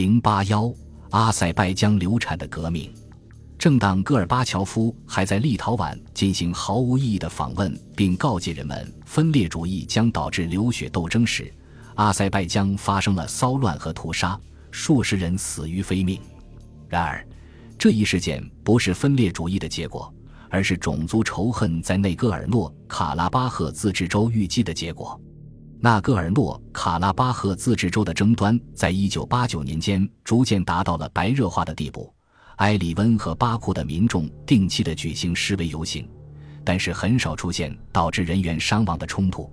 零八幺，阿塞拜疆流产的革命。正当戈尔巴乔夫还在立陶宛进行毫无意义的访问，并告诫人们分裂主义将导致流血斗争时，阿塞拜疆发生了骚乱和屠杀，数十人死于非命。然而，这一事件不是分裂主义的结果，而是种族仇恨在内戈尔诺卡拉巴赫自治州预计的结果。纳戈尔诺卡拉巴赫自治州的争端在一九八九年间逐渐达到了白热化的地步。埃里温和巴库的民众定期的举行示威游行，但是很少出现导致人员伤亡的冲突。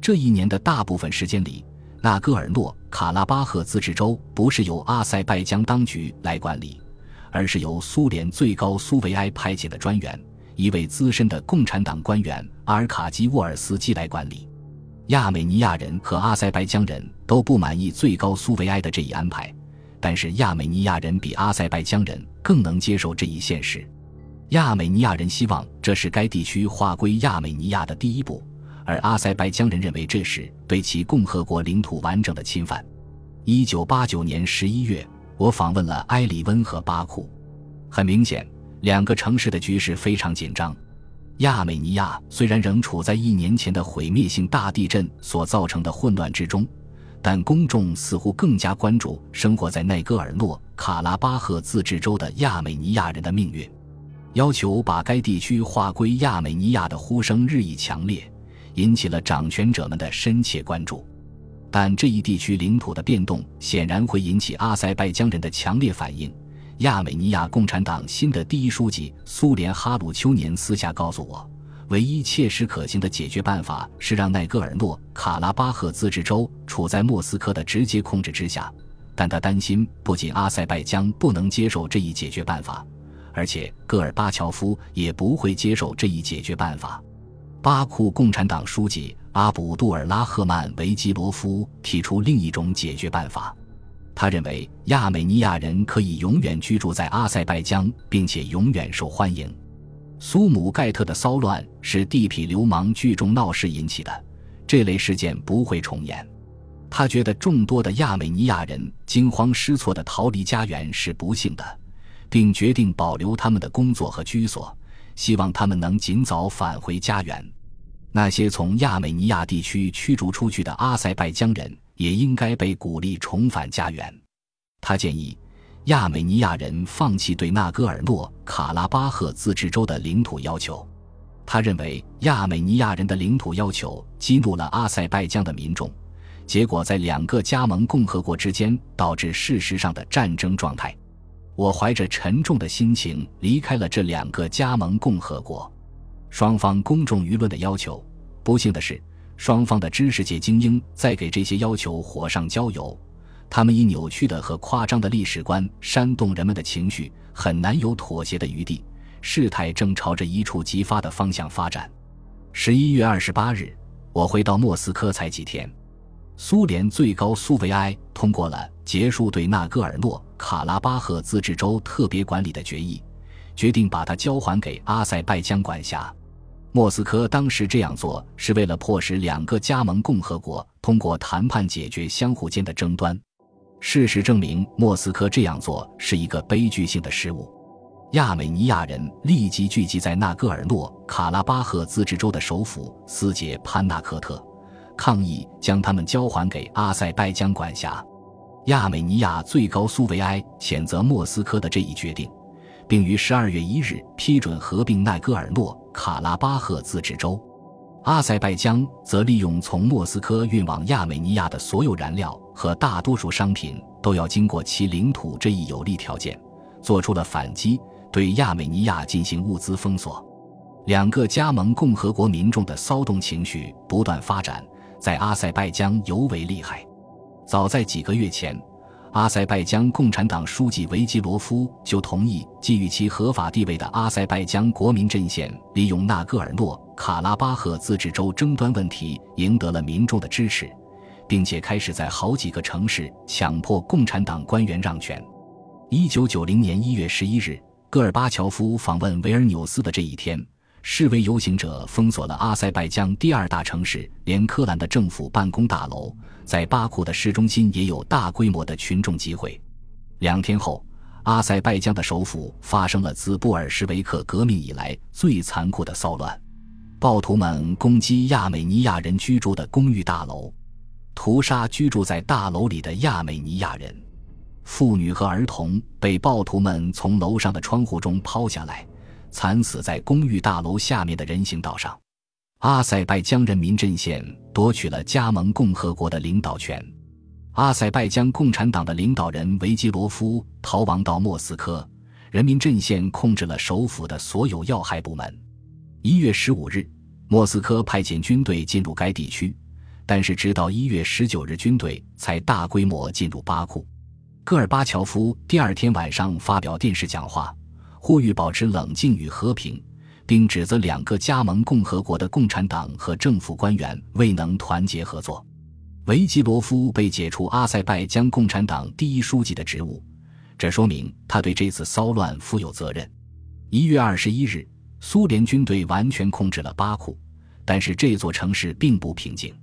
这一年的大部分时间里，纳戈尔诺卡拉巴赫自治州不是由阿塞拜疆当局来管理，而是由苏联最高苏维埃派遣的专员，一位资深的共产党官员阿尔卡基沃尔斯基来管理。亚美尼亚人和阿塞拜疆人都不满意最高苏维埃的这一安排，但是亚美尼亚人比阿塞拜疆人更能接受这一现实。亚美尼亚人希望这是该地区划归亚美尼亚的第一步，而阿塞拜疆人认为这是对其共和国领土完整的侵犯。一九八九年十一月，我访问了埃里温和巴库，很明显，两个城市的局势非常紧张。亚美尼亚虽然仍处在一年前的毁灭性大地震所造成的混乱之中，但公众似乎更加关注生活在内戈尔诺卡拉巴赫自治州的亚美尼亚人的命运。要求把该地区划归亚美尼亚的呼声日益强烈，引起了掌权者们的深切关注。但这一地区领土的变动显然会引起阿塞拜疆人的强烈反应。亚美尼亚共产党新的第一书记苏联哈鲁丘年私下告诉我，唯一切实可行的解决办法是让奈戈尔诺卡拉巴赫自治州处在莫斯科的直接控制之下。但他担心，不仅阿塞拜疆不能接受这一解决办法，而且戈尔巴乔夫也不会接受这一解决办法。巴库共产党书记阿卜杜尔拉赫曼维基罗夫提出另一种解决办法。他认为亚美尼亚人可以永远居住在阿塞拜疆，并且永远受欢迎。苏姆盖特的骚乱是地痞流氓聚众闹事引起的，这类事件不会重演。他觉得众多的亚美尼亚人惊慌失措地逃离家园是不幸的，并决定保留他们的工作和居所，希望他们能尽早返回家园。那些从亚美尼亚地区驱逐出去的阿塞拜疆人。也应该被鼓励重返家园。他建议亚美尼亚人放弃对纳戈尔诺卡拉巴赫自治州的领土要求。他认为亚美尼亚人的领土要求激怒了阿塞拜疆的民众，结果在两个加盟共和国之间导致事实上的战争状态。我怀着沉重的心情离开了这两个加盟共和国。双方公众舆论的要求，不幸的是。双方的知识界精英在给这些要求火上浇油，他们以扭曲的和夸张的历史观煽动人们的情绪，很难有妥协的余地。事态正朝着一触即发的方向发展。十一月二十八日，我回到莫斯科才几天，苏联最高苏维埃通过了结束对纳戈尔诺卡拉巴赫自治州特别管理的决议，决定把它交还给阿塞拜疆管辖。莫斯科当时这样做是为了迫使两个加盟共和国通过谈判解决相互间的争端。事实证明，莫斯科这样做是一个悲剧性的失误。亚美尼亚人立即聚集在纳戈尔诺卡拉巴赫自治州的首府斯捷潘纳克特，抗议将他们交还给阿塞拜疆管辖。亚美尼亚最高苏维埃谴责莫斯科的这一决定。并于十二月一日批准合并奈戈尔诺卡拉巴赫自治州，阿塞拜疆则利用从莫斯科运往亚美尼亚的所有燃料和大多数商品都要经过其领土这一有利条件，做出了反击，对亚美尼亚进行物资封锁。两个加盟共和国民众的骚动情绪不断发展，在阿塞拜疆尤为厉害。早在几个月前。阿塞拜疆共产党书记维基罗夫就同意，给予其合法地位的阿塞拜疆国民阵线利用纳戈尔诺卡拉巴赫自治州争端问题赢得了民众的支持，并且开始在好几个城市强迫共产党官员让权。一九九零年一月十一日，戈尔巴乔夫访问维尔纽斯的这一天。示威游行者封锁了阿塞拜疆第二大城市连科兰的政府办公大楼，在巴库的市中心也有大规模的群众集会。两天后，阿塞拜疆的首府发生了自布尔什维克革命以来最残酷的骚乱。暴徒们攻击亚美尼亚人居住的公寓大楼，屠杀居住在大楼里的亚美尼亚人。妇女和儿童被暴徒们从楼上的窗户中抛下来，惨死在公寓大楼下面的人行道上。阿塞拜疆人民阵线夺取了加盟共和国的领导权。阿塞拜疆共产党的领导人维基罗夫逃亡到莫斯科，人民阵线控制了首府的所有要害部门。一月十五日，莫斯科派遣军队进入该地区，但是直到一月十九日，军队才大规模进入巴库。戈尔巴乔夫第二天晚上发表电视讲话，呼吁保持冷静与和平，并指责两个加盟共和国的共产党和政府官员未能团结合作。维基罗夫被解除阿塞拜疆共产党第一书记的职务，这说明他对这次骚乱负有责任。一月二十一日，苏联军队完全控制了巴库，但是这座城市并不平静。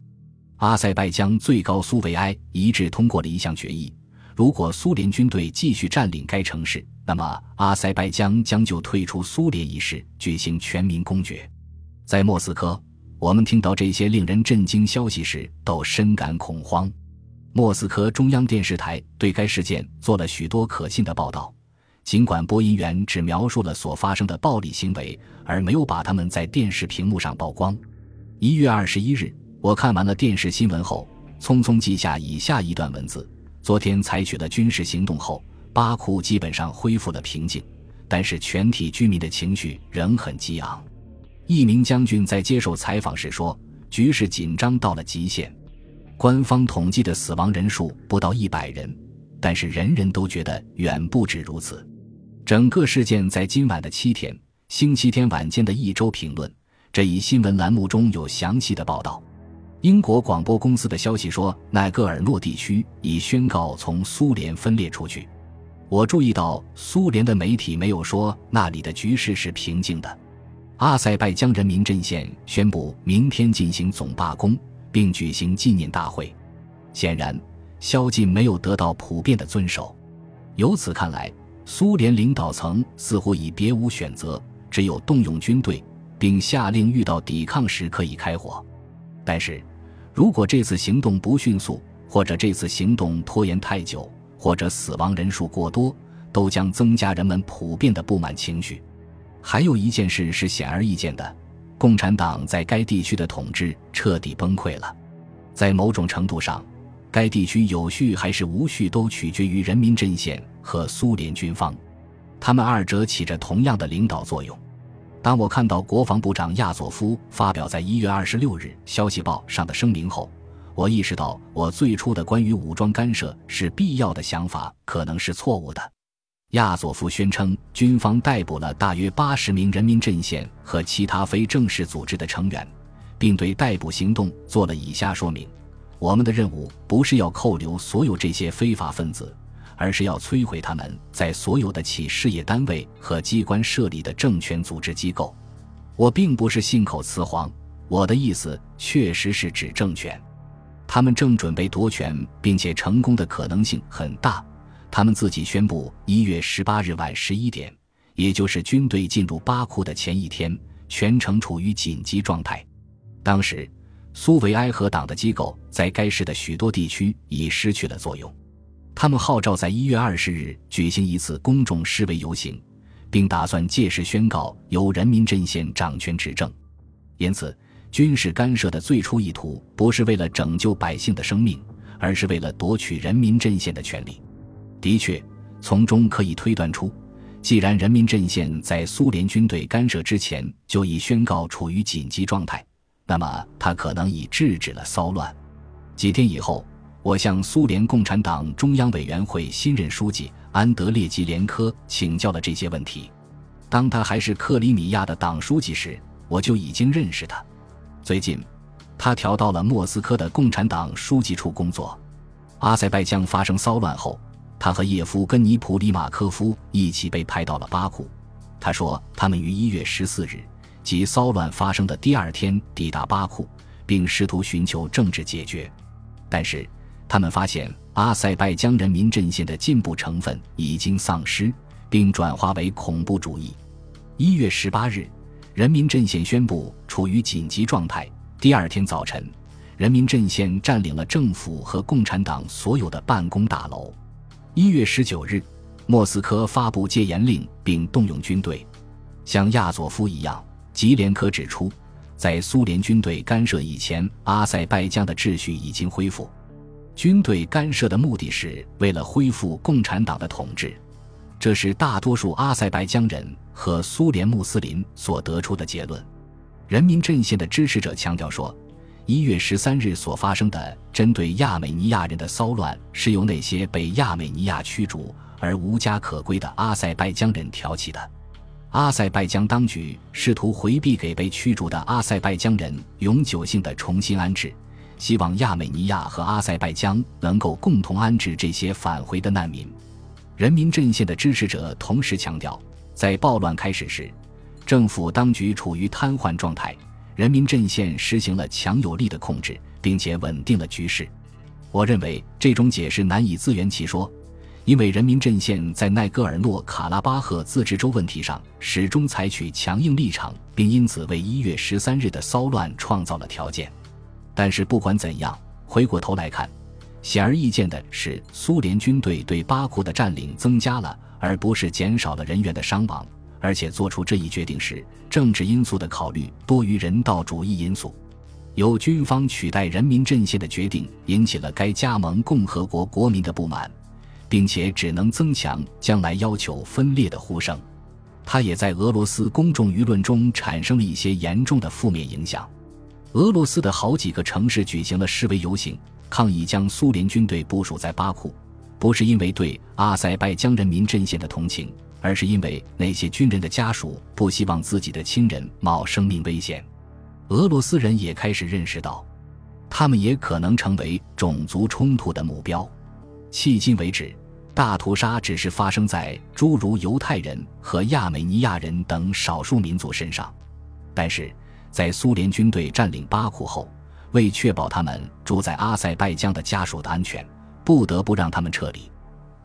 阿塞拜疆最高苏维埃一致通过了一项决议。如果苏联军队继续占领该城市，那么阿塞拜疆将就退出苏联一事举行全民公决。在莫斯科，我们听到这些令人震惊消息时都深感恐慌。莫斯科中央电视台对该事件做了许多可信的报道，尽管播音员只描述了所发生的暴力行为，而没有把他们在电视屏幕上曝光。一月二十一日，我看完了电视新闻后，匆匆记下以下一段文字。昨天采取了军事行动后，巴库基本上恢复了平静，但是全体居民的情绪仍很激昂。一名将军在接受采访时说：“局势紧张到了极限，官方统计的死亡人数不到一百人，但是人人都觉得远不止如此。”整个事件在今晚的七天，星期天晚间的一周评论这一新闻栏目中有详细的报道。英国广播公司的消息说，奈戈尔诺地区已宣告从苏联分裂出去。我注意到，苏联的媒体没有说那里的局势是平静的。阿塞拜疆人民阵线宣布明天进行总罢工，并举行纪念大会。显然，宵禁没有得到普遍的遵守。由此看来，苏联领导层似乎已别无选择，只有动用军队，并下令遇到抵抗时可以开火。但是，如果这次行动不迅速，或者这次行动拖延太久，或者死亡人数过多，都将增加人们普遍的不满情绪。还有一件事是显而易见的：共产党在该地区的统治彻底崩溃了。在某种程度上，该地区有序还是无序都取决于人民阵线和苏联军方，他们二者起着同样的领导作用。当我看到国防部长亚佐夫发表在一月二十六日《消息报》上的声明后，我意识到我最初的关于武装干涉是必要的想法可能是错误的。亚佐夫宣称，军方逮捕了大约八十名人民阵线和其他非正式组织的成员，并对逮捕行动做了以下说明：我们的任务不是要扣留所有这些非法分子。而是要摧毁他们在所有的企事业单位和机关设立的政权组织机构。我并不是信口雌黄，我的意思确实是指政权。他们正准备夺权，并且成功的可能性很大。他们自己宣布，一月十八日晚十一点，也就是军队进入巴库的前一天，全城处于紧急状态。当时，苏维埃和党的机构在该市的许多地区已失去了作用。他们号召在一月二十日举行一次公众示威游行，并打算届时宣告由人民阵线掌权执政。因此，军事干涉的最初意图不是为了拯救百姓的生命，而是为了夺取人民阵线的权利。的确，从中可以推断出，既然人民阵线在苏联军队干涉之前就已宣告处于紧急状态，那么他可能已制止了骚乱。几天以后。我向苏联共产党中央委员会新任书记安德烈吉连科请教了这些问题。当他还是克里米亚的党书记时，我就已经认识他。最近，他调到了莫斯科的共产党书记处工作。阿塞拜疆发生骚乱后，他和叶夫根尼普里马科夫一起被派到了巴库。他说，他们于一月十四日，即骚乱发生的第二天抵达巴库，并试图寻求政治解决，但是。他们发现阿塞拜疆人民阵线的进步成分已经丧失，并转化为恐怖主义。一月十八日，人民阵线宣布处于紧急状态。第二天早晨，人民阵线占领了政府和共产党所有的办公大楼。一月十九日，莫斯科发布戒严令，并动用军队。像亚佐夫一样，吉连科指出，在苏联军队干涉以前，阿塞拜疆的秩序已经恢复。军队干涉的目的是为了恢复共产党的统治，这是大多数阿塞拜疆人和苏联穆斯林所得出的结论。人民阵线的支持者强调说，一月十三日所发生的针对亚美尼亚人的骚乱是由那些被亚美尼亚驱逐而无家可归的阿塞拜疆人挑起的。阿塞拜疆当局试图回避给被驱逐的阿塞拜疆人永久性的重新安置。希望亚美尼亚和阿塞拜疆能够共同安置这些返回的难民。人民阵线的支持者同时强调，在暴乱开始时，政府当局处于瘫痪状态，人民阵线实行了强有力的控制，并且稳定了局势。我认为这种解释难以自圆其说，因为人民阵线在奈戈尔诺卡拉巴赫自治州问题上始终采取强硬立场，并因此为一月十三日的骚乱创造了条件。但是不管怎样，回过头来看，显而易见的是，苏联军队对巴库的占领增加了，而不是减少了人员的伤亡。而且做出这一决定时，政治因素的考虑多于人道主义因素。由军方取代人民阵线的决定引起了该加盟共和国国民的不满，并且只能增强将来要求分裂的呼声。它也在俄罗斯公众舆论中产生了一些严重的负面影响。俄罗斯的好几个城市举行了示威游行，抗议将苏联军队部署在巴库，不是因为对阿塞拜疆人民阵线的同情，而是因为那些军人的家属不希望自己的亲人冒生命危险。俄罗斯人也开始认识到，他们也可能成为种族冲突的目标。迄今为止，大屠杀只是发生在诸如犹太人和亚美尼亚人等少数民族身上，但是。在苏联军队占领巴库后，为确保他们住在阿塞拜疆的家属的安全，不得不让他们撤离。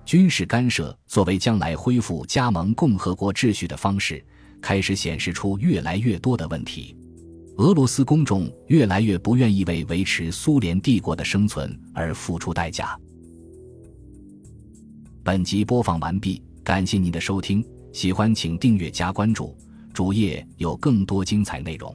军事干涉作为将来恢复加盟共和国秩序的方式，开始显示出越来越多的问题。俄罗斯公众越来越不愿意为维持苏联帝国的生存而付出代价。本集播放完毕，感谢您的收听，喜欢请订阅加关注，主页有更多精彩内容。